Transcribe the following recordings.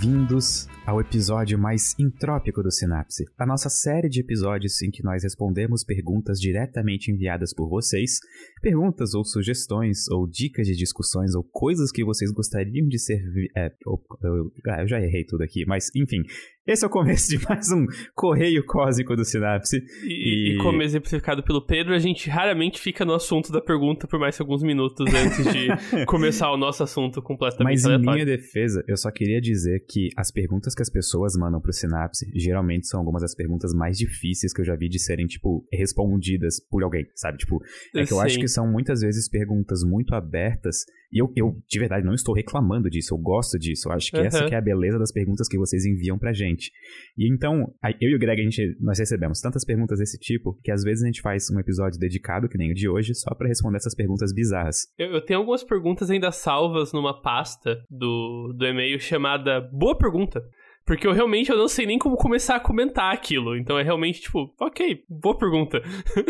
Bem-vindos ao episódio mais entrópico do Sinapse, a nossa série de episódios em que nós respondemos perguntas diretamente enviadas por vocês, perguntas ou sugestões ou dicas de discussões ou coisas que vocês gostariam de ser. É, eu, ah, eu já errei tudo aqui, mas enfim, esse é o começo de mais um Correio Cósmico do Sinapse. E, e... e, como exemplificado pelo Pedro, a gente raramente fica no assunto da pergunta por mais alguns minutos antes de começar o nosso assunto completamente Mas em minha defesa, eu só queria dizer que as perguntas que as pessoas mandam pro Sinapse geralmente são algumas das perguntas mais difíceis que eu já vi de serem, tipo, respondidas por alguém, sabe? Tipo, é que eu Sim. acho que são muitas vezes perguntas muito abertas e eu, eu, de verdade, não estou reclamando disso, eu gosto disso. Eu acho que uhum. essa que é a beleza das perguntas que vocês enviam pra gente. E então, eu e o Greg, a gente, nós recebemos tantas perguntas desse tipo que às vezes a gente faz um episódio dedicado, que nem o de hoje, só para responder essas perguntas bizarras. Eu, eu, tenho algumas perguntas ainda salvas numa pasta do, do e-mail chamada Boa Pergunta. Porque eu realmente eu não sei nem como começar a comentar aquilo. Então é realmente tipo, ok, boa pergunta.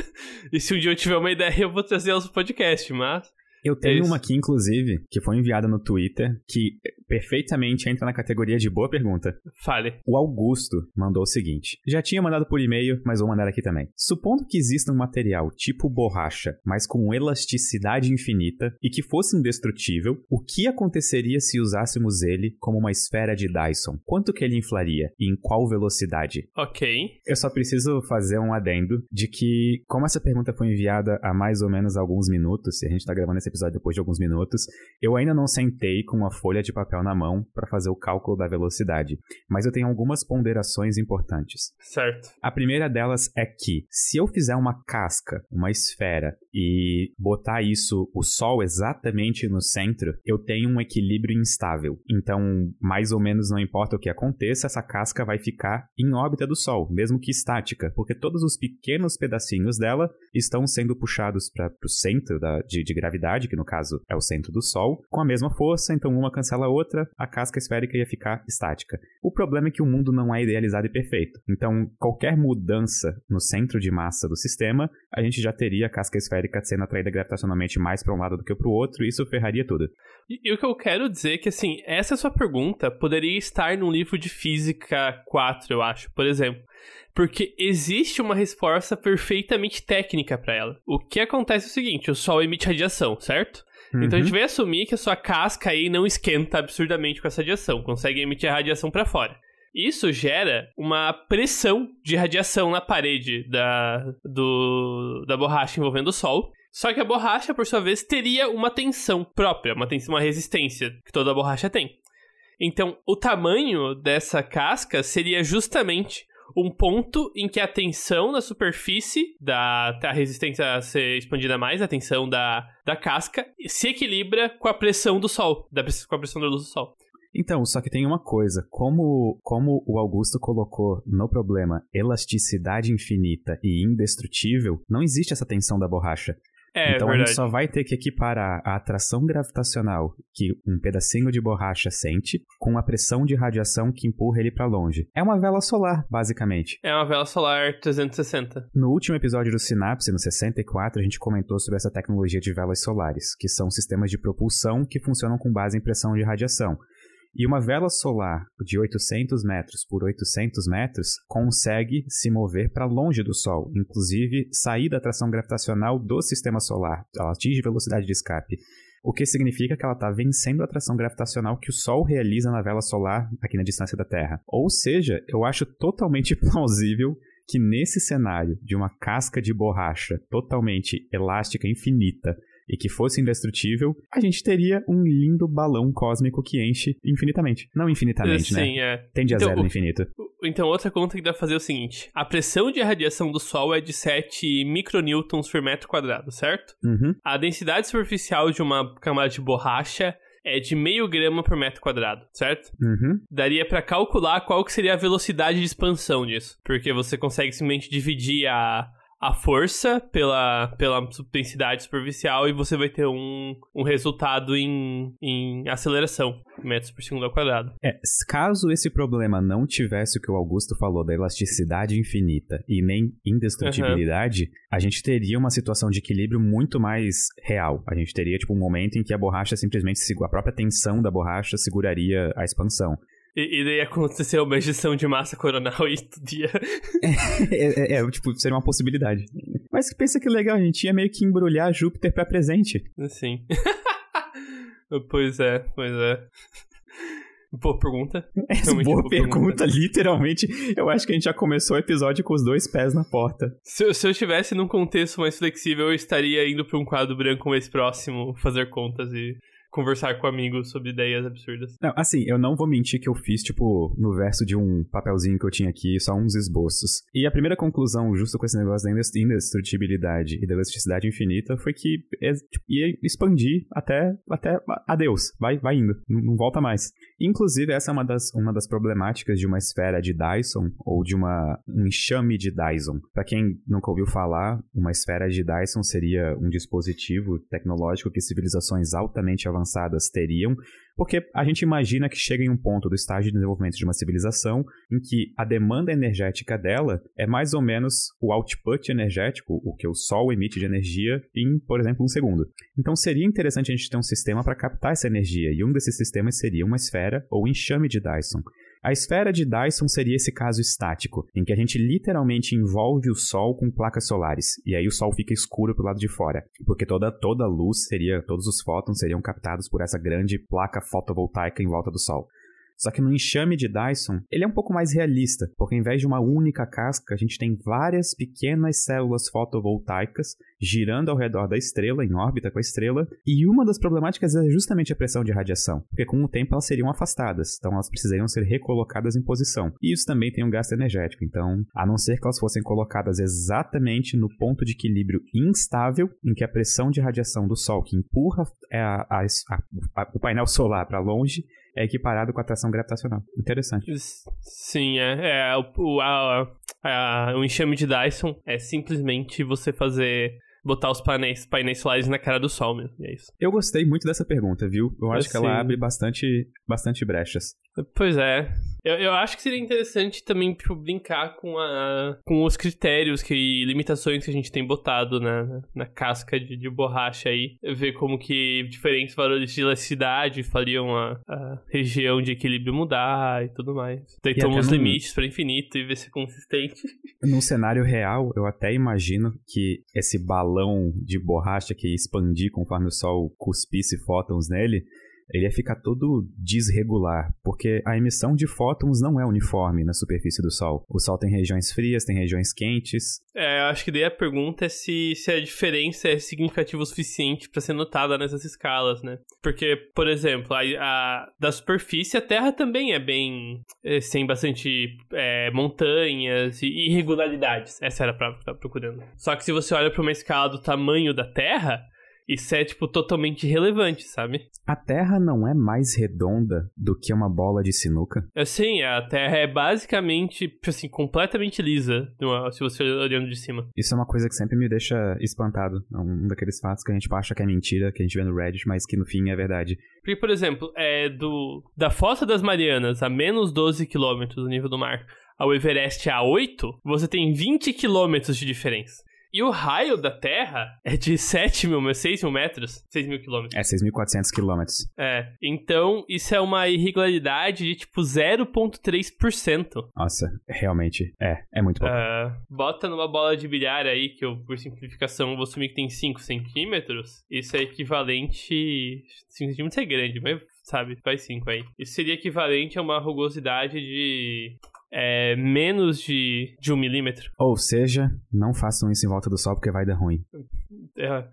e se um dia eu tiver uma ideia, eu vou trazer elas pro podcast, mas. Eu tenho é uma aqui, inclusive, que foi enviada no Twitter, que perfeitamente entra na categoria de boa pergunta. Fale. O Augusto mandou o seguinte: Já tinha mandado por e-mail, mas vou mandar aqui também. Supondo que exista um material tipo borracha, mas com elasticidade infinita e que fosse indestrutível, o que aconteceria se usássemos ele como uma esfera de Dyson? Quanto que ele inflaria e em qual velocidade? Ok. Eu só preciso fazer um adendo de que, como essa pergunta foi enviada há mais ou menos alguns minutos, e a gente tá gravando esse episódio depois de alguns minutos. Eu ainda não sentei com uma folha de papel na mão para fazer o cálculo da velocidade, mas eu tenho algumas ponderações importantes. Certo. A primeira delas é que, se eu fizer uma casca, uma esfera, e botar isso, o Sol, exatamente no centro, eu tenho um equilíbrio instável. Então, mais ou menos não importa o que aconteça, essa casca vai ficar em órbita do Sol, mesmo que estática, porque todos os pequenos pedacinhos dela estão sendo puxados para o centro da, de, de gravidade que no caso é o centro do Sol, com a mesma força, então uma cancela a outra, a casca esférica ia ficar estática. O problema é que o mundo não é idealizado e perfeito. Então, qualquer mudança no centro de massa do sistema, a gente já teria a casca esférica sendo atraída gravitacionalmente mais para um lado do que para o outro, e isso ferraria tudo. E, e, o que eu quero dizer é que, assim, essa sua pergunta poderia estar num livro de Física 4, eu acho, por exemplo porque existe uma resposta perfeitamente técnica para ela. O que acontece é o seguinte: o Sol emite radiação, certo? Uhum. Então a gente uhum. vai assumir que a sua casca aí não esquenta absurdamente com essa radiação, consegue emitir a radiação para fora. Isso gera uma pressão de radiação na parede da, do, da borracha envolvendo o Sol. Só que a borracha, por sua vez, teria uma tensão própria, uma, tensão, uma resistência que toda borracha tem. Então, o tamanho dessa casca seria justamente um ponto em que a tensão na superfície da a resistência a ser expandida mais, a tensão da, da casca, se equilibra com a pressão do sol, da, com a pressão da luz do sol. Então, só que tem uma coisa, como, como o Augusto colocou no problema elasticidade infinita e indestrutível, não existe essa tensão da borracha. É, então verdade. a gente só vai ter que equiparar a atração gravitacional que um pedacinho de borracha sente com a pressão de radiação que empurra ele para longe. É uma vela solar, basicamente. É uma vela solar 360. No último episódio do Synapse, no 64, a gente comentou sobre essa tecnologia de velas solares, que são sistemas de propulsão que funcionam com base em pressão de radiação. E uma vela solar de 800 metros por 800 metros consegue se mover para longe do Sol, inclusive sair da atração gravitacional do sistema solar. Ela atinge velocidade de escape. O que significa que ela está vencendo a atração gravitacional que o Sol realiza na vela solar aqui na distância da Terra. Ou seja, eu acho totalmente plausível que nesse cenário de uma casca de borracha totalmente elástica, infinita, e que fosse indestrutível, a gente teria um lindo balão cósmico que enche infinitamente. Não infinitamente, Sim, né? Sim, é. Tende a então, zero no infinito. Então, outra conta que dá pra fazer é o seguinte: a pressão de radiação do Sol é de 7 micronewtons por metro quadrado, certo? Uhum. A densidade superficial de uma camada de borracha é de meio grama por metro quadrado, certo? Uhum. Daria para calcular qual que seria a velocidade de expansão disso, porque você consegue simplesmente dividir a, a força pela, pela densidade superficial e você vai ter um, um resultado em, em aceleração, metros por segundo ao quadrado. É, caso esse problema não tivesse o que o Augusto falou da elasticidade infinita e nem indestrutibilidade, uhum. a gente teria uma situação de equilíbrio muito mais real. A gente teria, tipo, um momento em que a borracha simplesmente, a própria tensão da borracha seguraria a expansão. E, e daí aconteceu uma ejeção de massa coronal e tudo ia... é, é, é, tipo, seria uma possibilidade. Mas pensa que legal, a gente ia meio que embrulhar Júpiter para presente. Sim. pois é, pois é. Boa pergunta. Essa boa, boa pergunta, pergunta, literalmente. Eu acho que a gente já começou o episódio com os dois pés na porta. Se, se eu estivesse num contexto mais flexível, eu estaria indo para um quadro branco mais próximo, fazer contas e conversar com amigos sobre ideias absurdas. Não, assim, eu não vou mentir que eu fiz, tipo, no verso de um papelzinho que eu tinha aqui, só uns esboços. E a primeira conclusão, justo com esse negócio da indestrutibilidade e da elasticidade infinita, foi que tipo, ia expandir até, até adeus, vai, vai indo, não, não volta mais. Inclusive, essa é uma das, uma das problemáticas de uma esfera de Dyson, ou de uma, um enxame de Dyson. Para quem nunca ouviu falar, uma esfera de Dyson seria um dispositivo tecnológico que civilizações altamente avançadas avançadas teriam, porque a gente imagina que chega em um ponto do estágio de desenvolvimento de uma civilização em que a demanda energética dela é mais ou menos o output energético, o que o Sol emite de energia, em, por exemplo, um segundo. Então seria interessante a gente ter um sistema para captar essa energia, e um desses sistemas seria uma esfera ou enxame de Dyson. A esfera de Dyson seria esse caso estático, em que a gente literalmente envolve o Sol com placas solares, e aí o Sol fica escuro pro lado de fora, porque toda, toda a luz seria, todos os fótons seriam captados por essa grande placa fotovoltaica em volta do Sol. Só que no enxame de Dyson, ele é um pouco mais realista, porque ao invés de uma única casca, a gente tem várias pequenas células fotovoltaicas girando ao redor da estrela, em órbita com a estrela, e uma das problemáticas é justamente a pressão de radiação, porque com o tempo elas seriam afastadas, então elas precisariam ser recolocadas em posição. E isso também tem um gasto energético, então, a não ser que elas fossem colocadas exatamente no ponto de equilíbrio instável, em que a pressão de radiação do Sol que empurra a, a, a, o painel solar para longe é equiparado com a atração gravitacional. Interessante. Sim, é. é o, a, a, o enxame de Dyson é simplesmente você fazer botar os painéis, painéis solares na cara do sol mesmo. é isso. Eu gostei muito dessa pergunta, viu? Eu acho que ela abre bastante, bastante brechas. Pois é. Eu, eu acho que seria interessante também tipo, brincar com, a, com os critérios que, e limitações que a gente tem botado na, na casca de, de borracha aí. Ver como que diferentes valores de elasticidade fariam a, a região de equilíbrio mudar e tudo mais. Então, os limites para infinito e ver se é consistente. Num cenário real, eu até imagino que esse balão de borracha que ia expandir conforme o Sol cuspisse fótons nele ele ia ficar todo desregular, porque a emissão de fótons não é uniforme na superfície do Sol. O Sol tem regiões frias, tem regiões quentes. É, eu acho que daí a pergunta é se, se a diferença é significativa o suficiente para ser notada nessas escalas, né? Porque, por exemplo, a, a da superfície a Terra também é bem. É, tem bastante é, montanhas e irregularidades. Essa era a palavra que eu tava procurando. Só que se você olha para uma escala do tamanho da Terra, isso é, tipo, totalmente irrelevante, sabe? A Terra não é mais redonda do que uma bola de sinuca? Sim, a Terra é basicamente, tipo assim, completamente lisa, se você olhando de cima. Isso é uma coisa que sempre me deixa espantado. É um daqueles fatos que a gente acha que é mentira, que a gente vê no Reddit, mas que no fim é verdade. Porque, por exemplo, é do da Fossa das Marianas a menos 12 quilômetros do nível do mar ao Everest a 8, você tem 20 quilômetros de diferença. E o raio da Terra é de 7 mil, 6 mil metros? 6 mil quilômetros. É, 6.400 quilômetros. É. Então, isso é uma irregularidade de tipo 0,3%. Nossa, realmente. É, é muito pouco. Uh, bota numa bola de bilhar aí, que eu, por simplificação, vou assumir que tem 5 centímetros. Isso é equivalente. 5 centímetros é grande, mas sabe? Faz 5 aí. Isso seria equivalente a uma rugosidade de é, menos de, de um milímetro. Ou seja, não façam isso em volta do sol porque vai dar ruim. É,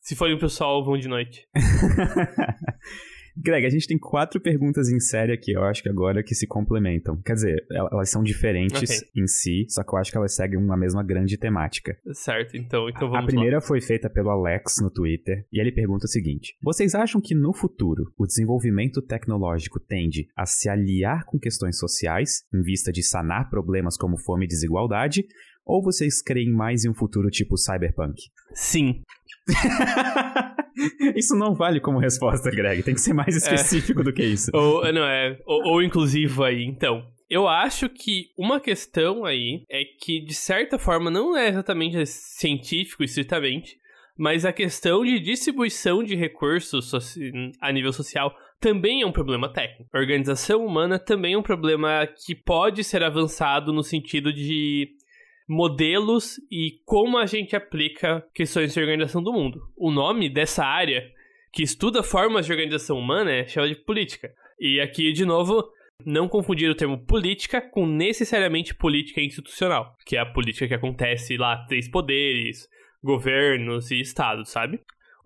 se forem pro sol, vão de noite. Greg, a gente tem quatro perguntas em série aqui, eu acho que agora que se complementam. Quer dizer, elas são diferentes okay. em si, só que eu acho que elas seguem uma mesma grande temática. Certo, então, então vamos A primeira lá. foi feita pelo Alex no Twitter, e ele pergunta o seguinte: Vocês acham que no futuro o desenvolvimento tecnológico tende a se aliar com questões sociais, em vista de sanar problemas como fome e desigualdade, ou vocês creem mais em um futuro tipo cyberpunk? Sim. isso não vale como resposta, Greg. Tem que ser mais é. específico é. do que isso. Ou, não, é, ou, ou inclusivo aí. Então, eu acho que uma questão aí é que, de certa forma, não é exatamente científico, estritamente, mas a questão de distribuição de recursos a nível social também é um problema técnico. A organização humana também é um problema que pode ser avançado no sentido de modelos e como a gente aplica questões de organização do mundo. O nome dessa área que estuda formas de organização humana é chama de política. E aqui, de novo, não confundir o termo política com necessariamente política institucional, que é a política que acontece lá, três poderes, governos e estados, sabe?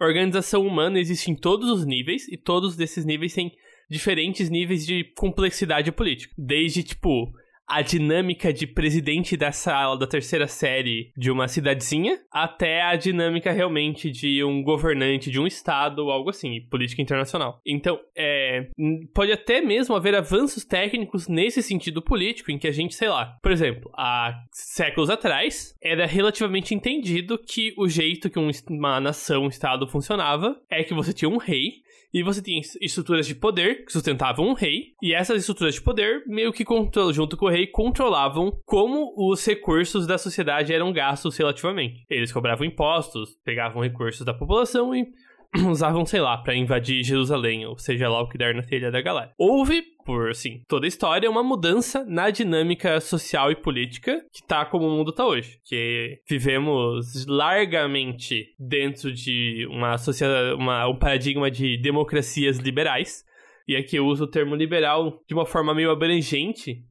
organização humana existe em todos os níveis e todos desses níveis têm diferentes níveis de complexidade política. Desde, tipo, a dinâmica de presidente da sala da terceira série de uma cidadezinha, até a dinâmica realmente de um governante de um estado ou algo assim, política internacional. Então, é, pode até mesmo haver avanços técnicos nesse sentido político, em que a gente, sei lá, por exemplo, há séculos atrás, era relativamente entendido que o jeito que uma nação, um estado funcionava é que você tinha um rei e você tinha estruturas de poder que sustentavam um rei, e essas estruturas de poder, meio que junto com o rei, controlavam como os recursos da sociedade eram gastos relativamente. Eles cobravam impostos, pegavam recursos da população e usavam, sei lá, para invadir Jerusalém, ou seja lá o que der na telha da galera. Houve, por assim, toda a história, uma mudança na dinâmica social e política que tá como o mundo tá hoje. Que vivemos largamente dentro de uma sociedade, uma, um paradigma de democracias liberais. E aqui eu uso o termo liberal de uma forma meio abrangente,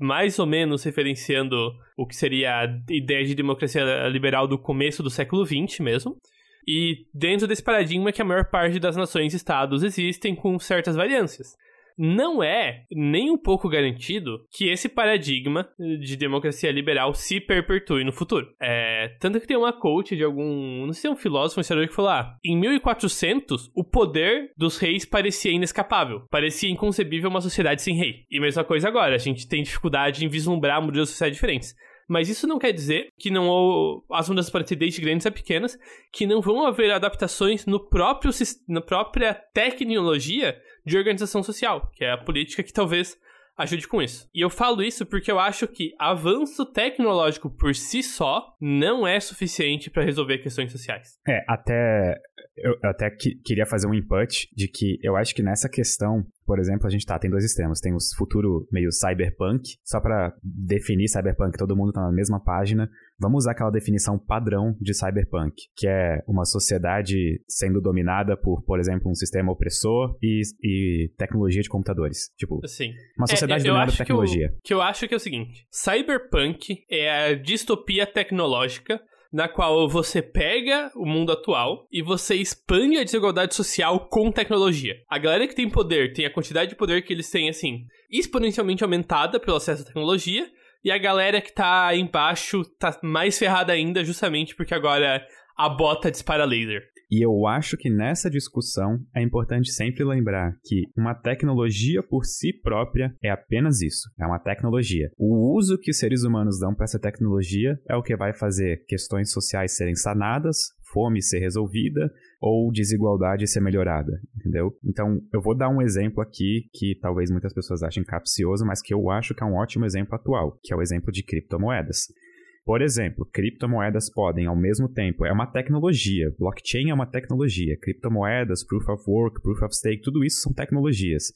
mais ou menos referenciando o que seria a ideia de democracia liberal do começo do século XX mesmo. E dentro desse paradigma que a maior parte das nações-estados existem com certas variâncias. Não é nem um pouco garantido que esse paradigma de democracia liberal se perpetue no futuro. É, tanto que tem uma coach de algum, não sei, um filósofo, um historiador que falou: ah, em 1400 o poder dos reis parecia inescapável, parecia inconcebível uma sociedade sem rei. E mesma coisa agora, a gente tem dificuldade em vislumbrar modelos sociais diferentes. Mas isso não quer dizer que não as mudanças podem ser desde grandes a pequenas, que não vão haver adaptações no próprio na própria tecnologia de organização social, que é a política que talvez ajude com isso. E eu falo isso porque eu acho que avanço tecnológico por si só não é suficiente para resolver questões sociais. É, até eu até que, queria fazer um input de que eu acho que nessa questão, por exemplo, a gente tá, tem dois extremos. Tem o futuro meio cyberpunk, só para definir cyberpunk, todo mundo tá na mesma página. Vamos usar aquela definição padrão de cyberpunk, que é uma sociedade sendo dominada por, por exemplo, um sistema opressor e, e tecnologia de computadores. Tipo, Sim. uma sociedade é, dominada por tecnologia. Que eu, que eu acho que é o seguinte: cyberpunk é a distopia tecnológica na qual você pega o mundo atual e você expande a desigualdade social com tecnologia. A galera que tem poder tem a quantidade de poder que eles têm, assim, exponencialmente aumentada pelo acesso à tecnologia, e a galera que tá embaixo tá mais ferrada ainda, justamente porque agora a bota dispara laser. E eu acho que nessa discussão é importante sempre lembrar que uma tecnologia por si própria é apenas isso, é uma tecnologia. O uso que os seres humanos dão para essa tecnologia é o que vai fazer questões sociais serem sanadas, fome ser resolvida ou desigualdade ser melhorada, entendeu? Então, eu vou dar um exemplo aqui que talvez muitas pessoas achem capcioso, mas que eu acho que é um ótimo exemplo atual, que é o exemplo de criptomoedas. Por exemplo, criptomoedas podem, ao mesmo tempo, é uma tecnologia. Blockchain é uma tecnologia. Criptomoedas, proof of work, proof of stake, tudo isso são tecnologias.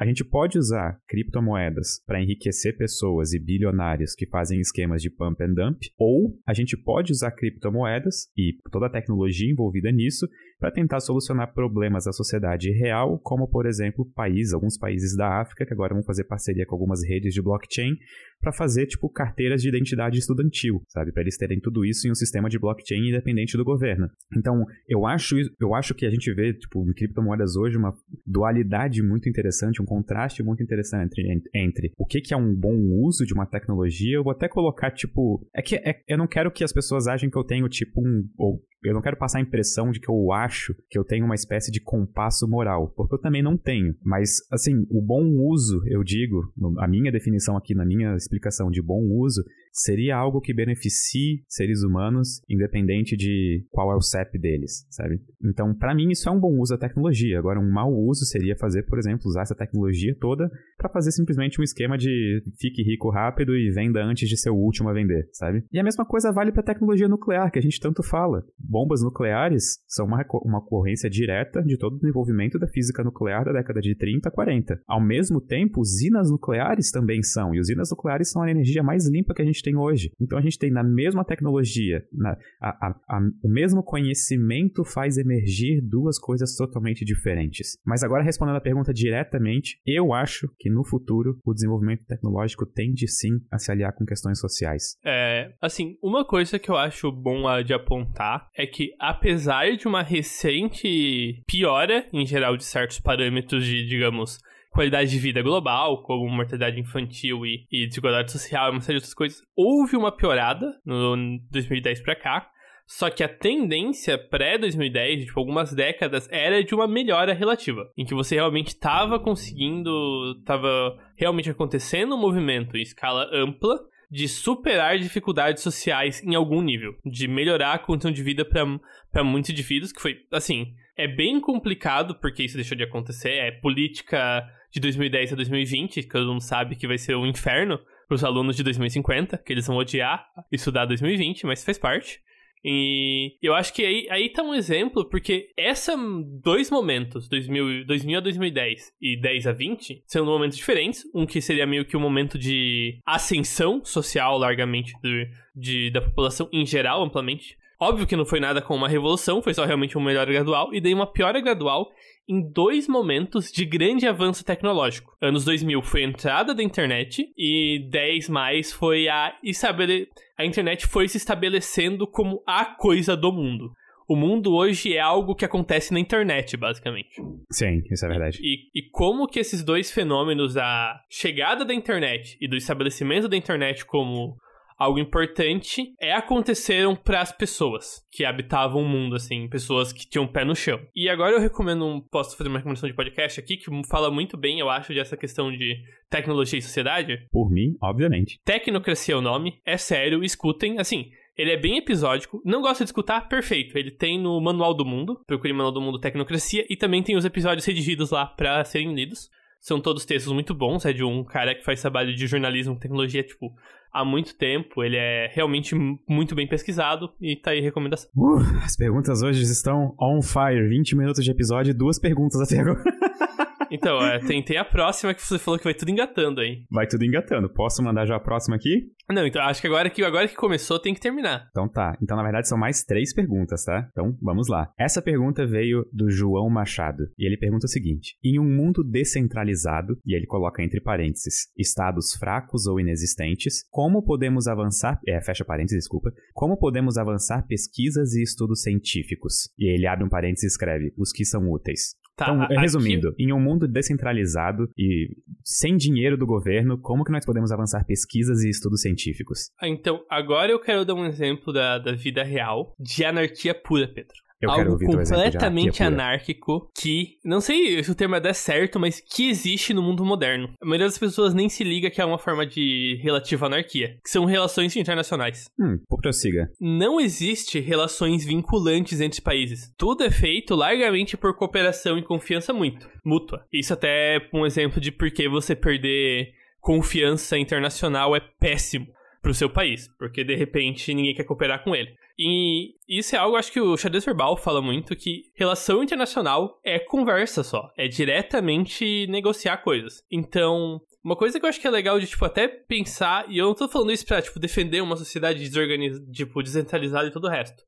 A gente pode usar criptomoedas para enriquecer pessoas e bilionários que fazem esquemas de pump and dump, ou a gente pode usar criptomoedas e toda a tecnologia envolvida nisso para tentar solucionar problemas da sociedade real, como por exemplo, países, alguns países da África que agora vão fazer parceria com algumas redes de blockchain para fazer tipo carteiras de identidade estudantil, sabe, para eles terem tudo isso em um sistema de blockchain independente do governo. Então, eu acho eu acho que a gente vê tipo em criptomoedas hoje uma dualidade muito interessante, um contraste muito interessante entre, entre o que, que é um bom uso de uma tecnologia. Eu vou até colocar tipo, é que é, eu não quero que as pessoas achem que eu tenho tipo um ou eu não quero passar a impressão de que eu acho que eu tenho uma espécie de compasso moral, porque eu também não tenho. Mas, assim, o bom uso, eu digo, a minha definição aqui, na minha explicação de bom uso, seria algo que beneficie seres humanos, independente de qual é o CEP deles, sabe? Então, para mim, isso é um bom uso da tecnologia. Agora, um mau uso seria fazer, por exemplo, usar essa tecnologia toda para fazer simplesmente um esquema de fique rico rápido e venda antes de ser o último a vender, sabe? E a mesma coisa vale para tecnologia nuclear, que a gente tanto fala. Bombas nucleares são uma, uma ocorrência direta de todo o desenvolvimento da física nuclear da década de 30 a 40. Ao mesmo tempo, usinas nucleares também são, e usinas nucleares são a energia mais limpa que a gente tem hoje. Então a gente tem na mesma tecnologia, na, a, a, a, o mesmo conhecimento faz emergir duas coisas totalmente diferentes. Mas agora respondendo a pergunta diretamente, eu acho que no futuro o desenvolvimento tecnológico tende sim a se aliar com questões sociais. É, assim, uma coisa que eu acho bom de apontar é que apesar de uma recente piora em geral de certos parâmetros de, digamos, qualidade de vida global, como mortalidade infantil e, e desigualdade social uma série de outras coisas, houve uma piorada no 2010 para cá. Só que a tendência pré-2010, tipo, algumas décadas, era de uma melhora relativa. Em que você realmente estava conseguindo. estava realmente acontecendo um movimento em escala ampla de superar dificuldades sociais em algum nível. De melhorar a condição de vida para muitos indivíduos, que foi, assim, é bem complicado porque isso deixou de acontecer. É política de 2010 a 2020, que todo mundo sabe que vai ser um inferno para os alunos de 2050, que eles vão odiar estudar 2020, mas faz parte. E eu acho que aí, aí tá um exemplo, porque esses dois momentos, 2000, 2000 a 2010 e 10 a 20, são momentos diferentes. Um que seria meio que um momento de ascensão social largamente do, de, da população em geral, amplamente. Óbvio que não foi nada com uma revolução, foi só realmente uma melhora gradual, e daí uma piora gradual em dois momentos de grande avanço tecnológico. Anos 2000 foi a entrada da internet e 10 mais foi a estabele... a internet foi se estabelecendo como a coisa do mundo. O mundo hoje é algo que acontece na internet, basicamente. Sim, isso é verdade. E, e como que esses dois fenômenos, da chegada da internet e do estabelecimento da internet como algo importante é aconteceram para as pessoas que habitavam o mundo, assim, pessoas que tinham pé no chão. E agora eu recomendo, um, posso fazer uma recomendação de podcast aqui que fala muito bem, eu acho, dessa questão de tecnologia e sociedade. Por mim, obviamente. Tecnocracia é o nome, é sério, escutem, assim. Ele é bem episódico. Não gosta de escutar? Perfeito. Ele tem no Manual do Mundo. Procure Manual do Mundo Tecnocracia. E também tem os episódios redigidos lá para serem lidos. São todos textos muito bons. É de um cara que faz trabalho de jornalismo e tecnologia, tipo, há muito tempo. Ele é realmente muito bem pesquisado e tá aí recomendação. Uh, as perguntas hoje estão on fire. 20 minutos de episódio e duas perguntas até agora. Então, é, tem, tem a próxima que você falou que vai tudo engatando aí. Vai tudo engatando. Posso mandar já a próxima aqui? Não, então acho que agora que, agora que começou tem que terminar. Então tá. Então, na verdade, são mais três perguntas, tá? Então, vamos lá. Essa pergunta veio do João Machado. E ele pergunta o seguinte: Em um mundo descentralizado, e ele coloca entre parênteses, estados fracos ou inexistentes, como podemos avançar. É, fecha parênteses, desculpa. Como podemos avançar pesquisas e estudos científicos? E ele abre um parênteses e escreve: os que são úteis. Tá, então, resumindo, aqui... em um mundo descentralizado e sem dinheiro do governo, como que nós podemos avançar pesquisas e estudos científicos? Então, agora eu quero dar um exemplo da, da vida real de anarquia pura, Pedro. Eu algo completamente anárquico que, não sei se o termo é certo, mas que existe no mundo moderno. A maioria das pessoas nem se liga que é uma forma de relativa anarquia, que são relações internacionais. Hum, prossiga. Não existe relações vinculantes entre países. Tudo é feito largamente por cooperação e confiança muito mútua. Isso até é um exemplo de por que você perder confiança internacional é péssimo pro seu país, porque de repente ninguém quer cooperar com ele. E isso é algo, acho que o xadrez verbal fala muito, que relação internacional é conversa só, é diretamente negociar coisas. Então, uma coisa que eu acho que é legal de, tipo, até pensar, e eu não tô falando isso pra, tipo, defender uma sociedade desorganizada, tipo, descentralizada e todo o resto.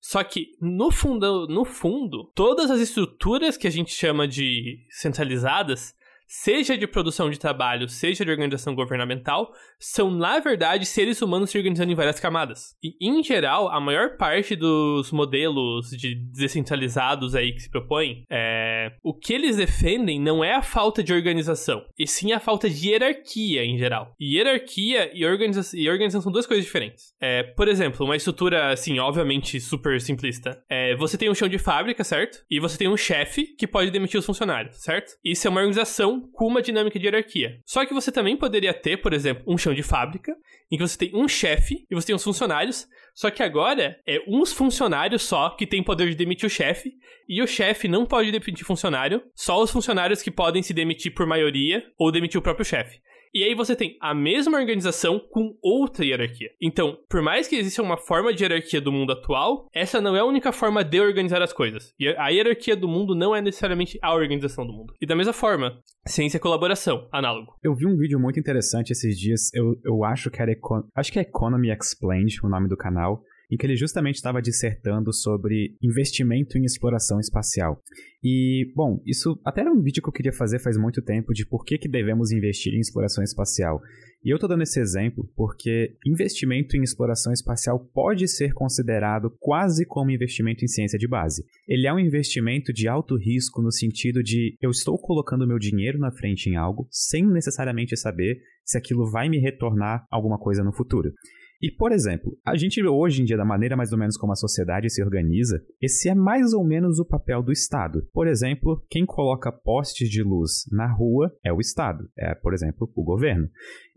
Só que, no fundo, no fundo, todas as estruturas que a gente chama de centralizadas, seja de produção de trabalho, seja de organização governamental, são, na verdade, seres humanos se organizando em várias camadas. E, em geral, a maior parte dos modelos de descentralizados aí que se propõem, é... o que eles defendem não é a falta de organização, e sim a falta de hierarquia em geral. E hierarquia e, organiza... e organização são duas coisas diferentes. É, por exemplo, uma estrutura, assim, obviamente super simplista. É, você tem um chão de fábrica, certo? E você tem um chefe que pode demitir os funcionários, certo? Isso é uma organização com uma dinâmica de hierarquia. Só que você também poderia ter, por exemplo, um chão de fábrica, em que você tem um chefe e você tem os funcionários, só que agora é uns funcionários só que tem poder de demitir o chefe, e o chefe não pode demitir funcionário, só os funcionários que podem se demitir por maioria ou demitir o próprio chefe. E aí você tem a mesma organização com outra hierarquia. Então, por mais que exista uma forma de hierarquia do mundo atual, essa não é a única forma de organizar as coisas. E a hierarquia do mundo não é necessariamente a organização do mundo. E da mesma forma, ciência e colaboração, análogo. Eu vi um vídeo muito interessante esses dias, eu, eu acho que era Econ acho que é Economy Explained, o nome do canal, em que ele justamente estava dissertando sobre investimento em exploração espacial. E, bom, isso até era um vídeo que eu queria fazer faz muito tempo de por que, que devemos investir em exploração espacial. E eu estou dando esse exemplo porque investimento em exploração espacial pode ser considerado quase como investimento em ciência de base. Ele é um investimento de alto risco no sentido de eu estou colocando meu dinheiro na frente em algo sem necessariamente saber se aquilo vai me retornar alguma coisa no futuro. E, por exemplo, a gente hoje em dia, da maneira mais ou menos como a sociedade se organiza, esse é mais ou menos o papel do Estado. Por exemplo, quem coloca postes de luz na rua é o Estado, é, por exemplo, o governo.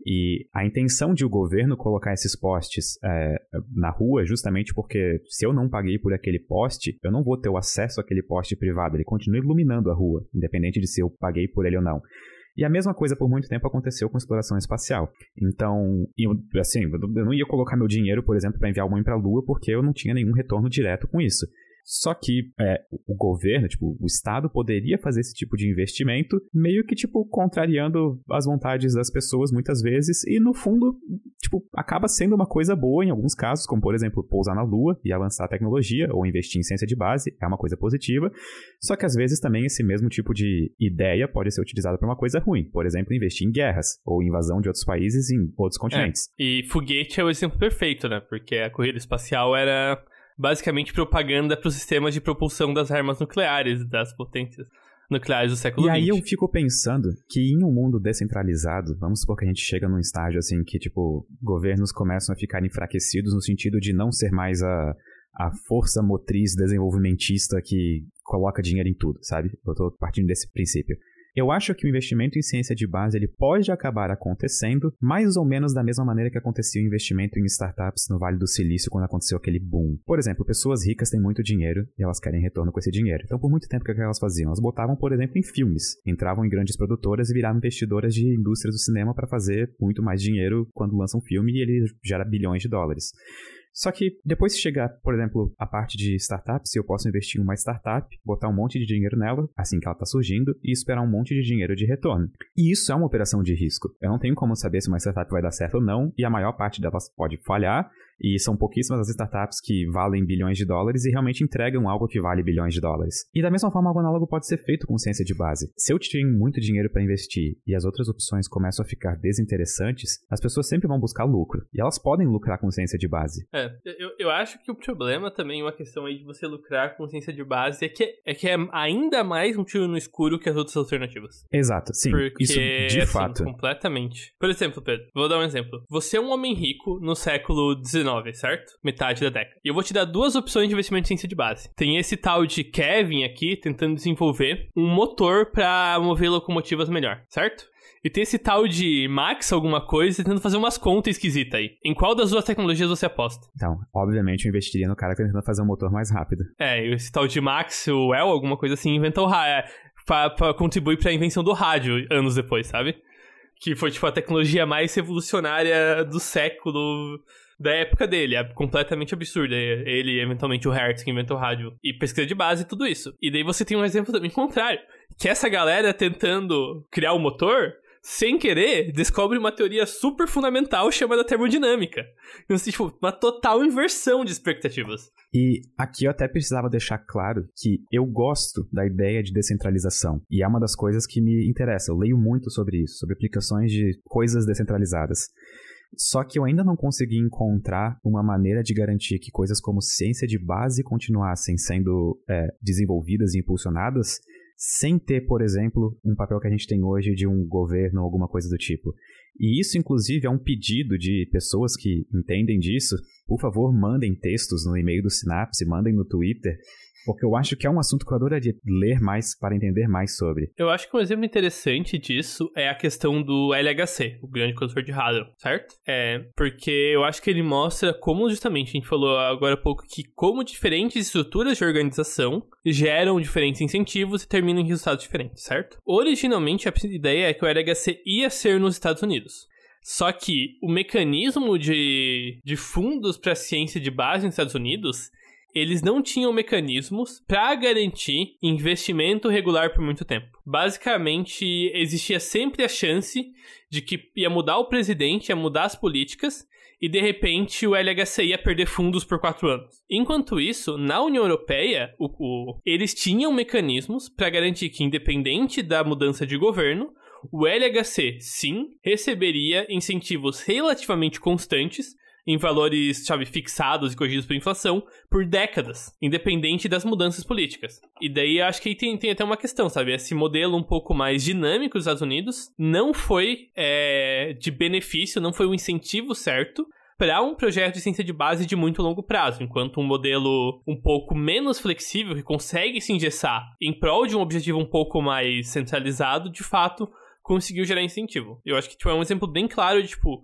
E a intenção de o governo colocar esses postes é, na rua é justamente porque se eu não paguei por aquele poste, eu não vou ter o acesso àquele poste privado, ele continua iluminando a rua, independente de se eu paguei por ele ou não. E a mesma coisa por muito tempo aconteceu com exploração espacial. Então, eu, assim, eu não ia colocar meu dinheiro, por exemplo, para enviar o homem para a Lua porque eu não tinha nenhum retorno direto com isso. Só que é, o governo, tipo, o Estado poderia fazer esse tipo de investimento, meio que, tipo, contrariando as vontades das pessoas muitas vezes, e no fundo, tipo, acaba sendo uma coisa boa em alguns casos, como por exemplo, pousar na Lua e avançar a tecnologia, ou investir em ciência de base, é uma coisa positiva. Só que às vezes também esse mesmo tipo de ideia pode ser utilizado para uma coisa ruim. Por exemplo, investir em guerras, ou invasão de outros países em outros continentes. É, e foguete é o exemplo perfeito, né? Porque a corrida espacial era basicamente propaganda para os sistemas de propulsão das armas nucleares das potências nucleares do século XX. E aí eu fico pensando que em um mundo descentralizado, vamos supor que a gente chega num estágio assim que, tipo, governos começam a ficar enfraquecidos no sentido de não ser mais a, a força motriz desenvolvimentista que coloca dinheiro em tudo, sabe? Eu tô partindo desse princípio. Eu acho que o investimento em ciência de base ele pode acabar acontecendo mais ou menos da mesma maneira que acontecia o investimento em startups no Vale do Silício quando aconteceu aquele boom. Por exemplo, pessoas ricas têm muito dinheiro e elas querem retorno com esse dinheiro. Então, por muito tempo, o que elas faziam? Elas botavam, por exemplo, em filmes. Entravam em grandes produtoras e viravam investidoras de indústrias do cinema para fazer muito mais dinheiro quando lançam um filme e ele gera bilhões de dólares. Só que depois que chegar, por exemplo, a parte de startups, eu posso investir em uma startup, botar um monte de dinheiro nela, assim que ela está surgindo, e esperar um monte de dinheiro de retorno. E isso é uma operação de risco. Eu não tenho como saber se uma startup vai dar certo ou não, e a maior parte delas pode falhar, e são pouquíssimas as startups que valem bilhões de dólares e realmente entregam algo que vale bilhões de dólares. E da mesma forma, algo análogo pode ser feito com ciência de base. Se eu tenho muito dinheiro para investir e as outras opções começam a ficar desinteressantes, as pessoas sempre vão buscar lucro. E elas podem lucrar com ciência de base. É, eu, eu acho que o problema também, uma questão aí de você lucrar com ciência de base, é que é, que é ainda mais um tiro no escuro que as outras alternativas. Exato, sim. Porque, isso de assim, fato. Completamente. Por exemplo, Pedro, vou dar um exemplo. Você é um homem rico no século XIX certo? Metade da década. E eu vou te dar duas opções de investimento em ciência de base. Tem esse tal de Kevin aqui tentando desenvolver um motor para mover locomotivas melhor, certo? E tem esse tal de Max alguma coisa tentando fazer umas contas esquisitas aí. Em qual das duas tecnologias você aposta? Então, obviamente eu investiria no cara que tá tentando fazer um motor mais rápido. É, e esse tal de Max, o El, alguma coisa assim, inventou o rádio. É, pra contribuir pra invenção do rádio anos depois, sabe? Que foi, tipo, a tecnologia mais revolucionária do século da época dele. É completamente absurdo. É ele, eventualmente, o Hertz, que inventou o rádio. E pesquisa de base e tudo isso. E daí você tem um exemplo também contrário. Que essa galera tentando criar o um motor sem querer, descobre uma teoria super fundamental chamada termodinâmica. Então, assim, tipo, uma total inversão de expectativas. E aqui eu até precisava deixar claro que eu gosto da ideia de descentralização. E é uma das coisas que me interessa. Eu leio muito sobre isso, sobre aplicações de coisas descentralizadas. Só que eu ainda não consegui encontrar uma maneira de garantir que coisas como ciência de base continuassem sendo é, desenvolvidas e impulsionadas sem ter, por exemplo, um papel que a gente tem hoje de um governo ou alguma coisa do tipo. E isso, inclusive, é um pedido de pessoas que entendem disso. Por favor, mandem textos no e-mail do Synapse, mandem no Twitter, Porque eu acho que é um assunto que eu adoraria ler mais para entender mais sobre. Eu acho que um exemplo interessante disso é a questão do LHC, o Grande Condutor de Hadron, certo? É, porque eu acho que ele mostra como, justamente, a gente falou agora há pouco que como diferentes estruturas de organização geram diferentes incentivos e terminam em resultados diferentes, certo? Originalmente, a ideia é que o LHC ia ser nos Estados Unidos. Só que o mecanismo de, de fundos para ciência de base nos Estados Unidos eles não tinham mecanismos para garantir investimento regular por muito tempo. Basicamente, existia sempre a chance de que ia mudar o presidente, ia mudar as políticas, e de repente o LHC ia perder fundos por quatro anos. Enquanto isso, na União Europeia, o, o, eles tinham mecanismos para garantir que, independente da mudança de governo, o LHC, sim, receberia incentivos relativamente constantes em valores, sabe, fixados e corrigidos por inflação por décadas, independente das mudanças políticas. E daí acho que tem, tem até uma questão, sabe? Esse modelo um pouco mais dinâmico dos Estados Unidos não foi é, de benefício, não foi um incentivo certo para um projeto de ciência de base de muito longo prazo, enquanto um modelo um pouco menos flexível, que consegue se engessar em prol de um objetivo um pouco mais centralizado, de fato conseguiu gerar incentivo. Eu acho que tipo, é um exemplo bem claro de, tipo,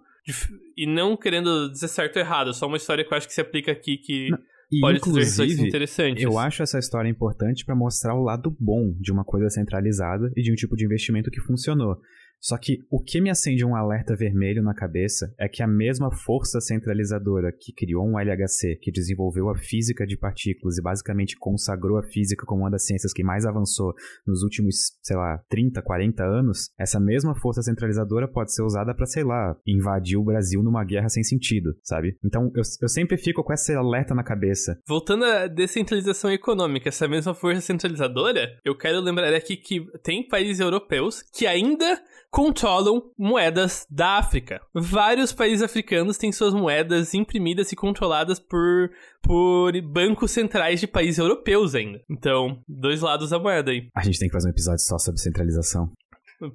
e não querendo dizer certo ou errado, só uma história que eu acho que se aplica aqui que não, pode ser interessante. Eu acho essa história importante para mostrar o lado bom de uma coisa centralizada e de um tipo de investimento que funcionou. Só que o que me acende um alerta vermelho na cabeça é que a mesma força centralizadora que criou um LHC, que desenvolveu a física de partículas e basicamente consagrou a física como uma das ciências que mais avançou nos últimos, sei lá, 30, 40 anos, essa mesma força centralizadora pode ser usada para, sei lá, invadir o Brasil numa guerra sem sentido, sabe? Então eu, eu sempre fico com essa alerta na cabeça. Voltando à descentralização econômica, essa mesma força centralizadora, eu quero lembrar aqui que tem países europeus que ainda controlam moedas da África. Vários países africanos têm suas moedas imprimidas e controladas por, por bancos centrais de países europeus ainda. Então, dois lados da moeda aí. A gente tem que fazer um episódio só sobre centralização.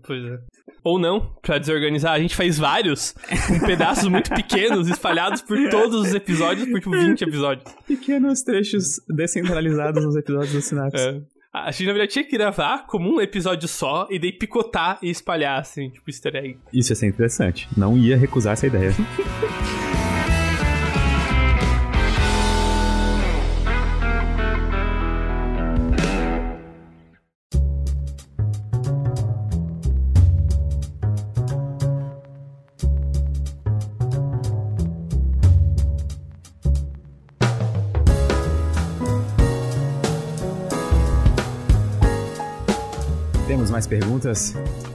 Pois é. Ou não, pra desorganizar. A gente faz vários, com pedaços muito pequenos, espalhados por todos os episódios, por tipo 20 episódios. Pequenos trechos descentralizados nos episódios do Synapse. É. A gente, na verdade, tinha que gravar como um episódio só e daí picotar e espalhar, assim, tipo, easter egg. Isso ia ser interessante. Não ia recusar essa ideia. perguntas?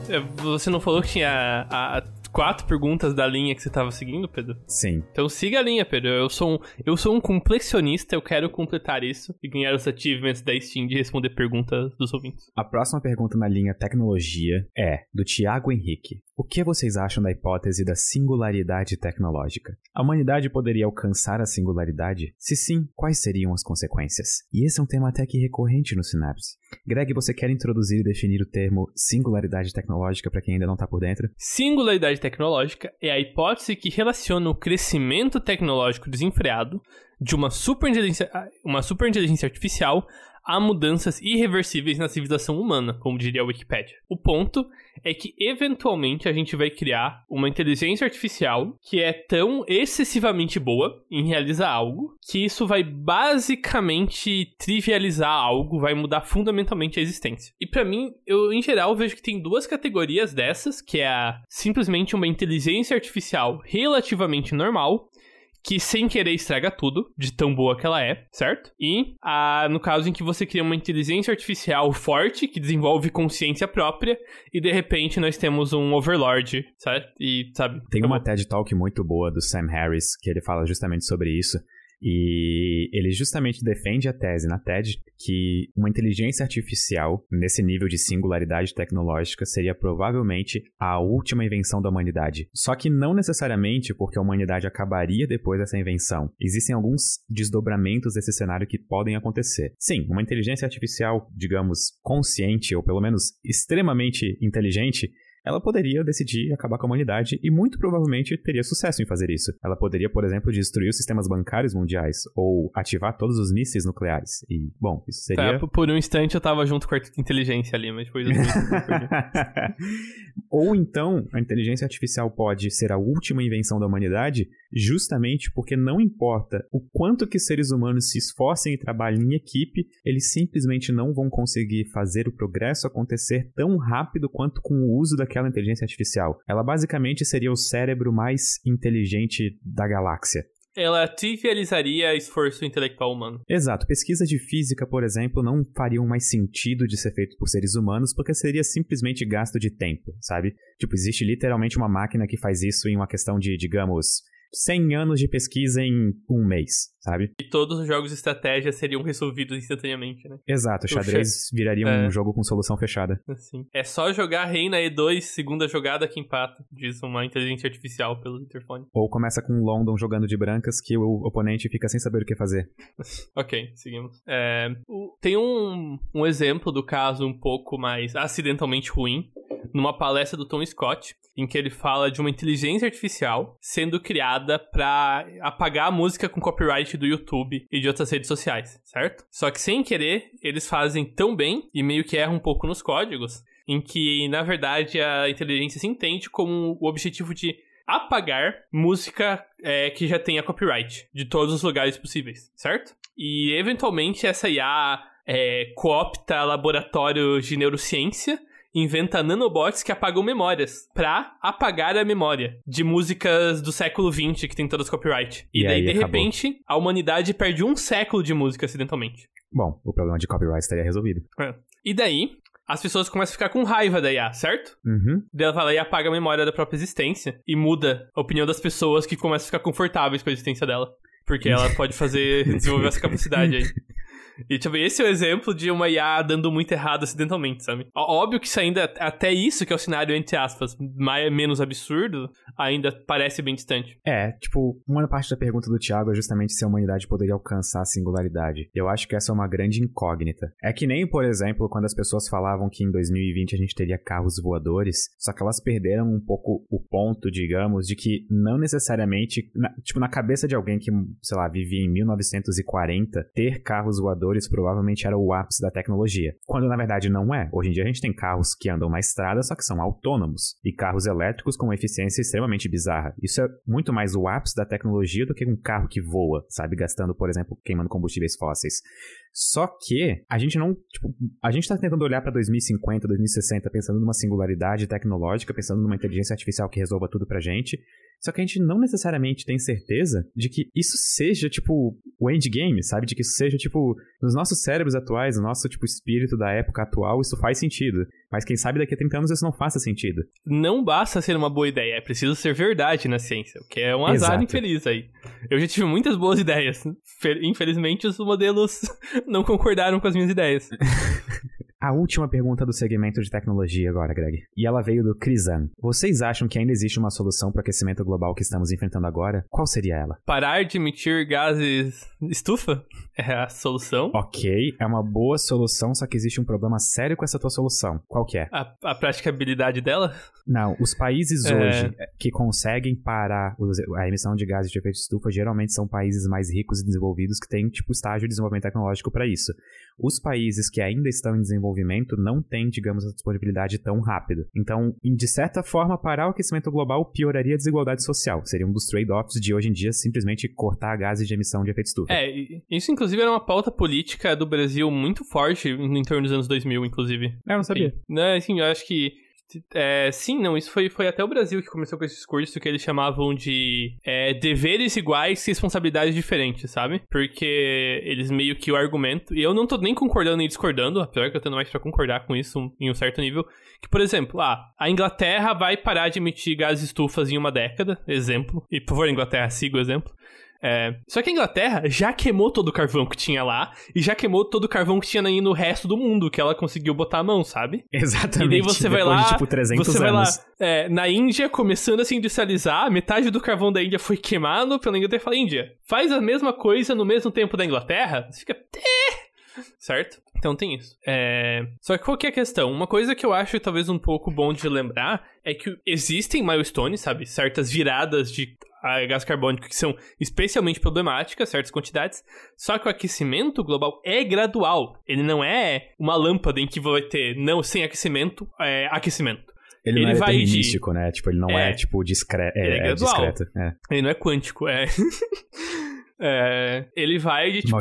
É, você não falou que tinha a, a quatro perguntas da linha que você estava seguindo, Pedro? Sim. Então siga a linha, Pedro. Eu sou um, eu sou um complexionista, eu quero completar isso e ganhar os achievements da Steam de responder perguntas dos ouvintes. A próxima pergunta na linha tecnologia é do Tiago Henrique. O que vocês acham da hipótese da singularidade tecnológica? A humanidade poderia alcançar a singularidade? Se sim, quais seriam as consequências? E esse é um tema até que recorrente no Synapse. Greg, você quer introduzir e definir o termo singularidade tecnológica para quem ainda não está por dentro? Singularidade tecnológica é a hipótese que relaciona o crescimento tecnológico desenfreado de uma superinteligência, uma superinteligência artificial há mudanças irreversíveis na civilização humana, como diria a Wikipedia. O ponto é que eventualmente a gente vai criar uma inteligência artificial que é tão excessivamente boa em realizar algo que isso vai basicamente trivializar algo, vai mudar fundamentalmente a existência. E para mim, eu em geral vejo que tem duas categorias dessas, que é a, simplesmente uma inteligência artificial relativamente normal que sem querer estraga tudo, de tão boa que ela é, certo? E a, no caso em que você cria uma inteligência artificial forte, que desenvolve consciência própria, e de repente nós temos um overlord, certo? E, sabe? Tem uma TED Talk muito boa do Sam Harris, que ele fala justamente sobre isso, e ele justamente defende a tese na TED que uma inteligência artificial nesse nível de singularidade tecnológica seria provavelmente a última invenção da humanidade. Só que não necessariamente porque a humanidade acabaria depois dessa invenção. Existem alguns desdobramentos desse cenário que podem acontecer. Sim, uma inteligência artificial, digamos, consciente ou pelo menos extremamente inteligente, ela poderia decidir acabar com a humanidade e muito provavelmente teria sucesso em fazer isso. Ela poderia, por exemplo, destruir os sistemas bancários mundiais ou ativar todos os mísseis nucleares. E, bom, isso seria. Tá, por um instante eu tava junto com a inteligência ali, mas depois eu Ou então, a inteligência artificial pode ser a última invenção da humanidade, justamente porque não importa o quanto que seres humanos se esforcem e trabalhem em equipe, eles simplesmente não vão conseguir fazer o progresso acontecer tão rápido quanto com o uso daquela inteligência artificial. Ela basicamente seria o cérebro mais inteligente da galáxia ela trivializaria esforço intelectual humano. Exato. Pesquisas de física, por exemplo, não fariam mais sentido de ser feito por seres humanos porque seria simplesmente gasto de tempo, sabe? Tipo, existe literalmente uma máquina que faz isso em uma questão de, digamos, 100 anos de pesquisa em um mês, sabe? E todos os jogos de estratégia seriam resolvidos instantaneamente, né? Exato, o xadrez viraria é. um jogo com solução fechada. Assim. É só jogar Reina E2, segunda jogada que empata, diz uma inteligência artificial pelo interfone. Ou começa com London jogando de brancas que o oponente fica sem saber o que fazer. ok, seguimos. É, tem um, um exemplo do caso um pouco mais acidentalmente ruim, numa palestra do Tom Scott, em que ele fala de uma inteligência artificial sendo criada para apagar a música com copyright do YouTube e de outras redes sociais, certo? Só que sem querer, eles fazem tão bem e meio que erram um pouco nos códigos, em que na verdade a inteligência se entende como o objetivo de apagar música é, que já tenha copyright de todos os lugares possíveis, certo? E eventualmente essa IA é, coopta laboratórios de neurociência inventa nanobots que apagam memórias pra apagar a memória de músicas do século XX que tem todas copyright. E, e daí, de acabou. repente, a humanidade perde um século de música acidentalmente. Bom, o problema de copyright estaria resolvido. É. E daí, as pessoas começam a ficar com raiva da IA, certo? Uhum. Daí ela vai lá e apaga a memória da própria existência e muda a opinião das pessoas que começam a ficar confortáveis com a existência dela. Porque ela pode fazer, desenvolver essa capacidade aí. E, tipo, esse é o exemplo de uma IA dando muito errado acidentalmente, sabe? Óbvio que isso ainda, até isso, que é o cenário, entre aspas, mais, menos absurdo, ainda parece bem distante. É, tipo, uma parte da pergunta do Thiago é justamente se a humanidade poderia alcançar a singularidade. Eu acho que essa é uma grande incógnita. É que nem, por exemplo, quando as pessoas falavam que em 2020 a gente teria carros voadores, só que elas perderam um pouco o ponto, digamos, de que não necessariamente, na, tipo, na cabeça de alguém que, sei lá, vivia em 1940, ter carros voadores provavelmente era o ápice da tecnologia. Quando na verdade não é. Hoje em dia a gente tem carros que andam na estrada, só que são autônomos. E carros elétricos com eficiência extremamente bizarra. Isso é muito mais o ápice da tecnologia do que um carro que voa, sabe? Gastando, por exemplo, queimando combustíveis fósseis. Só que a gente não, tipo, a gente tá tentando olhar para 2050, 2060 pensando numa singularidade tecnológica, pensando numa inteligência artificial que resolva tudo pra gente. Só que a gente não necessariamente tem certeza de que isso seja, tipo, o endgame, sabe? De que isso seja, tipo, nos nossos cérebros atuais, no nosso, tipo, espírito da época atual, isso faz sentido. Mas quem sabe daqui a 30 anos isso não faça sentido. Não basta ser uma boa ideia, é preciso ser verdade na ciência, o que é um azar Exato. infeliz aí. Eu já tive muitas boas ideias. Infelizmente, os modelos não concordaram com as minhas ideias. A última pergunta do segmento de tecnologia agora, Greg. E ela veio do Crisan. Vocês acham que ainda existe uma solução para o aquecimento global que estamos enfrentando agora? Qual seria ela? Parar de emitir gases estufa? É a solução? Ok, é uma boa solução, só que existe um problema sério com essa tua solução. Qual que é? A, a praticabilidade dela? Não, os países é... hoje que conseguem parar a emissão de gases de efeito estufa geralmente são países mais ricos e desenvolvidos que têm, tipo, estágio de desenvolvimento tecnológico para isso. Os países que ainda estão em desenvolvimento não tem, digamos, a disponibilidade tão rápida. Então, de certa forma, parar o aquecimento global pioraria a desigualdade social. Seria um dos trade-offs de hoje em dia simplesmente cortar gases de emissão de efeito estufa. É, isso inclusive era uma pauta política do Brasil muito forte em torno dos anos 2000, inclusive. É, eu não sabia. Sim, né, assim, eu acho que é, sim, não, isso foi, foi até o Brasil que começou com esse discurso que eles chamavam de é, deveres iguais e responsabilidades diferentes, sabe? Porque eles meio que o argumento, e eu não tô nem concordando nem discordando, apesar que eu tenho mais pra concordar com isso em um certo nível, que, por exemplo, ah, a Inglaterra vai parar de emitir gases estufas em uma década, exemplo, e por favor, Inglaterra, siga o exemplo. É, só que a Inglaterra já queimou todo o carvão que tinha lá e já queimou todo o carvão que tinha aí no resto do mundo que ela conseguiu botar a mão, sabe? Exatamente. E daí você vai lá, de, tipo, 300 você vai anos. lá, é, na Índia começando a se industrializar, metade do carvão da Índia foi queimado pela Inglaterra e fala, Índia, faz a mesma coisa no mesmo tempo da Inglaterra? Você fica, certo? Então tem isso. É... Só que qual que é a questão? Uma coisa que eu acho talvez um pouco bom de lembrar é que existem milestones, sabe? Certas viradas de gás carbônico que são especialmente problemáticas, certas quantidades. Só que o aquecimento global é gradual. Ele não é uma lâmpada em que vai ter, não, sem aquecimento, é aquecimento. Ele, ele não é determinístico, de... né? Tipo, ele não é, é tipo discre... é, é, é discreto. É. Ele não é quântico, é. É, ele vai de, tipo,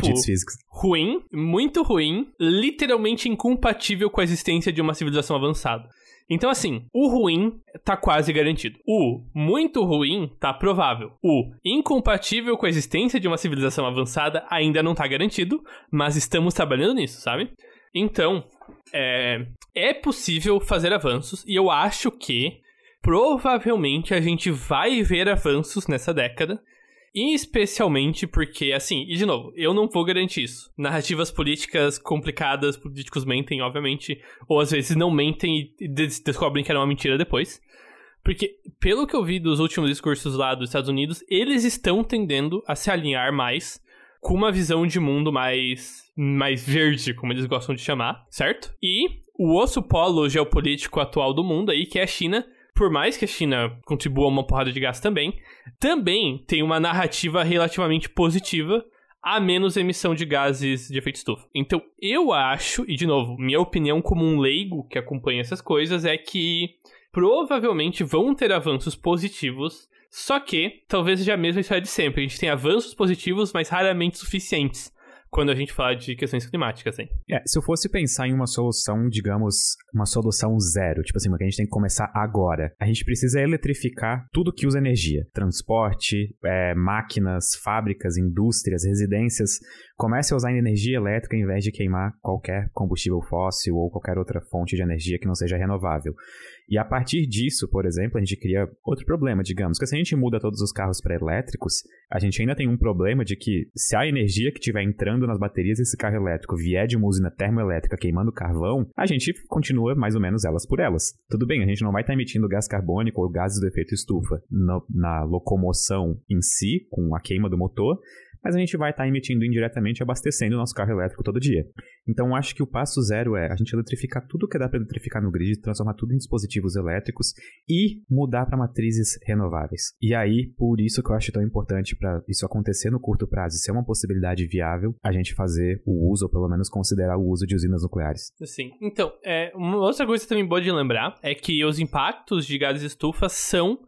ruim, muito ruim, literalmente incompatível com a existência de uma civilização avançada. Então, assim, o ruim tá quase garantido. O muito ruim tá provável. O incompatível com a existência de uma civilização avançada ainda não tá garantido, mas estamos trabalhando nisso, sabe? Então, é, é possível fazer avanços e eu acho que provavelmente a gente vai ver avanços nessa década. Especialmente porque, assim, e de novo, eu não vou garantir isso. Narrativas políticas complicadas, políticos mentem, obviamente, ou às vezes não mentem e descobrem que era uma mentira depois. Porque, pelo que eu vi dos últimos discursos lá dos Estados Unidos, eles estão tendendo a se alinhar mais com uma visão de mundo mais, mais verde, como eles gostam de chamar, certo? E o osso polo geopolítico atual do mundo aí, que é a China, por mais que a China contribua uma porrada de gás também, também tem uma narrativa relativamente positiva a menos emissão de gases de efeito estufa. Então, eu acho, e de novo, minha opinião como um leigo que acompanha essas coisas é que provavelmente vão ter avanços positivos, só que talvez seja a mesma história de sempre. A gente tem avanços positivos, mas raramente suficientes quando a gente fala de questões climáticas, hein? É, se eu fosse pensar em uma solução, digamos, uma solução zero, tipo assim, que a gente tem que começar agora, a gente precisa eletrificar tudo que usa energia. Transporte, é, máquinas, fábricas, indústrias, residências. Comece a usar energia elétrica em vez de queimar qualquer combustível fóssil ou qualquer outra fonte de energia que não seja renovável. E a partir disso, por exemplo, a gente cria outro problema, digamos, que se a gente muda todos os carros para elétricos, a gente ainda tem um problema de que se a energia que estiver entrando nas baterias desse carro elétrico vier de uma usina termoelétrica queimando carvão, a gente continua mais ou menos elas por elas. Tudo bem, a gente não vai estar tá emitindo gás carbônico ou gases do efeito estufa no, na locomoção em si, com a queima do motor, mas a gente vai estar tá emitindo indiretamente abastecendo o nosso carro elétrico todo dia. Então acho que o passo zero é a gente eletrificar tudo que dá para eletrificar no grid, transformar tudo em dispositivos elétricos e mudar para matrizes renováveis. E aí, por isso que eu acho tão importante para isso acontecer no curto prazo e ser uma possibilidade viável, a gente fazer o uso, ou pelo menos considerar o uso de usinas nucleares. Sim. Então, é, uma outra coisa também boa de lembrar é que os impactos de gases estufa são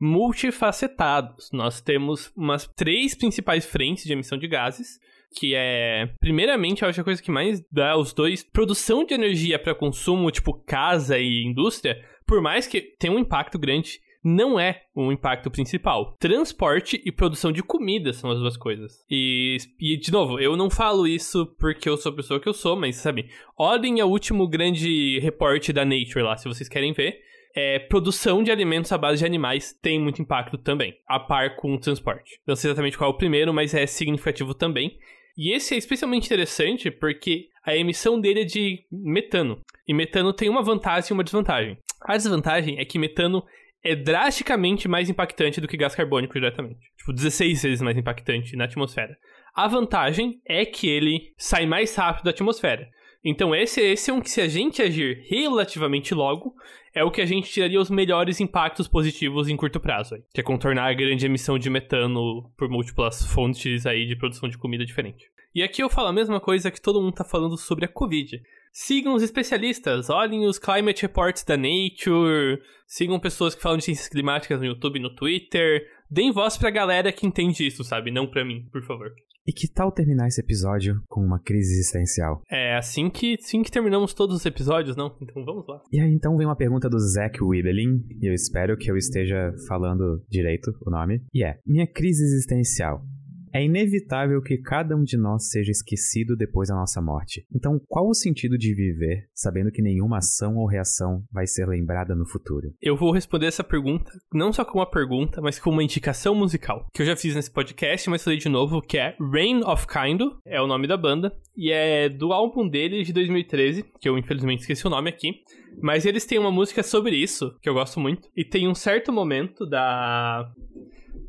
multifacetados. Nós temos umas três principais frentes de emissão de gases, que é, primeiramente, eu acho a coisa que mais dá os dois, produção de energia para consumo, tipo casa e indústria, por mais que tenha um impacto grande, não é o impacto principal. Transporte e produção de comida são as duas coisas. E, e, de novo, eu não falo isso porque eu sou a pessoa que eu sou, mas, sabe, olhem o último grande reporte da Nature lá, se vocês querem ver é, produção de alimentos à base de animais tem muito impacto também, a par com o transporte. Não sei exatamente qual é o primeiro, mas é significativo também. E esse é especialmente interessante porque a emissão dele é de metano. E metano tem uma vantagem e uma desvantagem. A desvantagem é que metano é drasticamente mais impactante do que gás carbônico diretamente. Tipo, 16 vezes mais impactante na atmosfera. A vantagem é que ele sai mais rápido da atmosfera. Então esse, esse é um que se a gente agir relativamente logo, é o que a gente tiraria os melhores impactos positivos em curto prazo, aí, que é contornar a grande emissão de metano por múltiplas fontes aí de produção de comida diferente. E aqui eu falo a mesma coisa que todo mundo tá falando sobre a Covid. Sigam os especialistas, olhem os climate reports da Nature, sigam pessoas que falam de ciências climáticas no YouTube e no Twitter, deem voz pra galera que entende isso, sabe? Não pra mim, por favor. E que tal terminar esse episódio com uma crise existencial? É assim que, assim que terminamos todos os episódios, não? Então vamos lá. E aí então vem uma pergunta do Zach Wibelin, e eu espero que eu esteja falando direito o nome. E é: Minha crise existencial. É inevitável que cada um de nós seja esquecido depois da nossa morte. Então, qual o sentido de viver sabendo que nenhuma ação ou reação vai ser lembrada no futuro? Eu vou responder essa pergunta não só com uma pergunta, mas com uma indicação musical, que eu já fiz nesse podcast, mas falei de novo, que é Rain of Kindo, é o nome da banda, e é do álbum deles de 2013, que eu infelizmente esqueci o nome aqui, mas eles têm uma música sobre isso, que eu gosto muito, e tem um certo momento da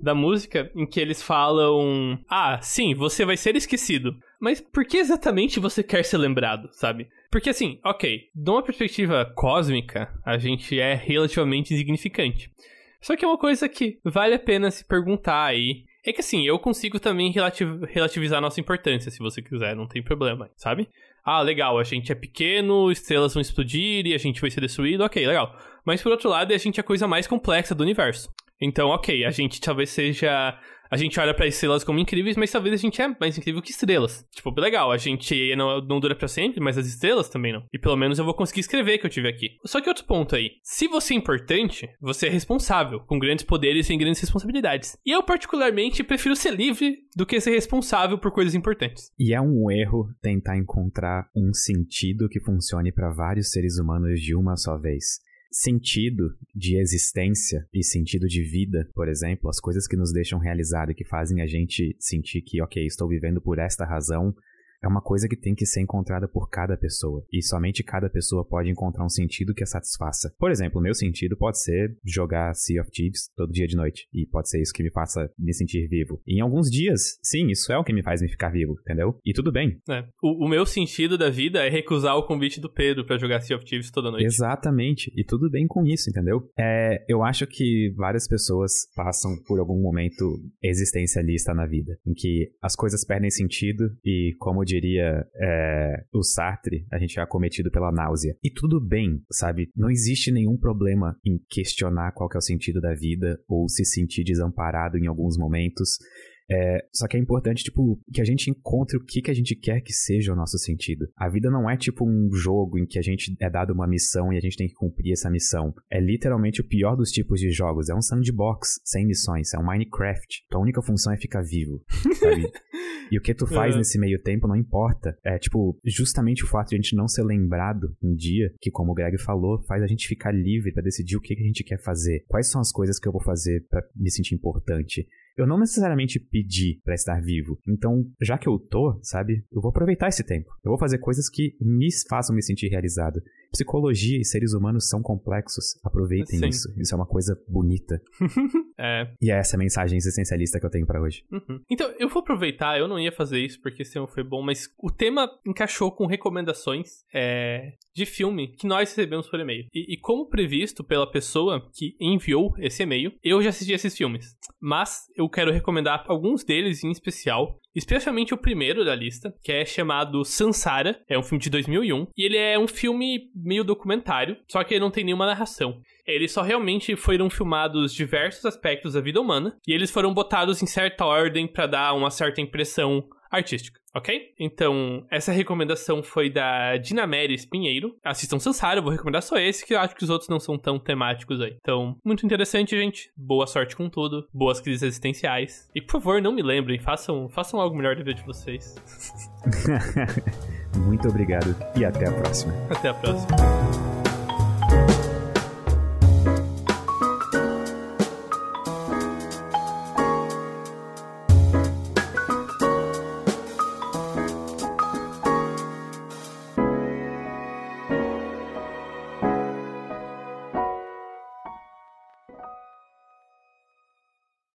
da música em que eles falam: Ah, sim, você vai ser esquecido. Mas por que exatamente você quer ser lembrado, sabe? Porque assim, ok, de uma perspectiva cósmica, a gente é relativamente insignificante. Só que é uma coisa que vale a pena se perguntar aí. É que assim, eu consigo também relativ relativizar a nossa importância, se você quiser, não tem problema, sabe? Ah, legal, a gente é pequeno, estrelas vão explodir e a gente vai ser destruído, ok, legal. Mas por outro lado, a gente é a coisa mais complexa do universo. Então, ok, a gente talvez seja a gente olha para estrelas como incríveis, mas talvez a gente é mais incrível que estrelas. Tipo, legal, a gente não, não dura para sempre, mas as estrelas também não. E pelo menos eu vou conseguir escrever que eu tive aqui. Só que outro ponto aí. Se você é importante, você é responsável, com grandes poderes e grandes responsabilidades. E eu, particularmente, prefiro ser livre do que ser responsável por coisas importantes. E é um erro tentar encontrar um sentido que funcione para vários seres humanos de uma só vez sentido de existência e sentido de vida, por exemplo, as coisas que nos deixam realizado e que fazem a gente sentir que, ok, estou vivendo por esta razão, é uma coisa que tem que ser encontrada por cada pessoa. E somente cada pessoa pode encontrar um sentido que a satisfaça. Por exemplo, o meu sentido pode ser jogar Sea of Thieves todo dia de noite. E pode ser isso que me faça me sentir vivo. E em alguns dias, sim, isso é o que me faz me ficar vivo, entendeu? E tudo bem. É. O, o, meu sentido da vida é recusar o convite do Pedro para jogar Sea of Thieves toda noite. Exatamente. E tudo bem com isso, entendeu? É, eu acho que várias pessoas passam por algum momento existencialista na vida, em que as coisas perdem sentido e, como diria é, o Sartre, a gente é acometido pela náusea. E tudo bem, sabe? Não existe nenhum problema em questionar qual que é o sentido da vida ou se sentir desamparado em alguns momentos. É, só que é importante, tipo, que a gente encontre o que, que a gente quer que seja o nosso sentido. A vida não é tipo um jogo em que a gente é dado uma missão e a gente tem que cumprir essa missão. É literalmente o pior dos tipos de jogos. É um sandbox sem missões. É um Minecraft. Tua única função é ficar vivo, sabe? e o que tu faz é. nesse meio tempo não importa. É, tipo, justamente o fato de a gente não ser lembrado um dia, que como o Greg falou, faz a gente ficar livre para decidir o que, que a gente quer fazer. Quais são as coisas que eu vou fazer para me sentir importante? Eu não necessariamente pedi para estar vivo. Então, já que eu tô, sabe, eu vou aproveitar esse tempo. Eu vou fazer coisas que me façam me sentir realizado. Psicologia e seres humanos são complexos. Aproveitem Sim. isso. Isso é uma coisa bonita. é. E é essa mensagem existencialista que eu tenho para hoje. Uhum. Então, eu vou aproveitar. Eu não ia fazer isso porque esse tema foi bom, mas o tema encaixou com recomendações é, de filme que nós recebemos por e-mail. E, e como previsto pela pessoa que enviou esse e-mail, eu já assisti esses filmes. Mas eu quero recomendar alguns deles em especial, especialmente o primeiro da lista, que é chamado Sansara, é um filme de 2001, e ele é um filme meio documentário, só que ele não tem nenhuma narração. Eles só realmente foram filmados diversos aspectos da vida humana, e eles foram botados em certa ordem para dar uma certa impressão artística, ok? Então, essa recomendação foi da Dinameres Pinheiro. Assistam Sansara, eu vou recomendar só esse, que eu acho que os outros não são tão temáticos aí. Então, muito interessante, gente. Boa sorte com tudo. Boas crises existenciais. E, por favor, não me lembrem. Façam, façam algo melhor da vida de vocês. muito obrigado e até a próxima. Até a próxima.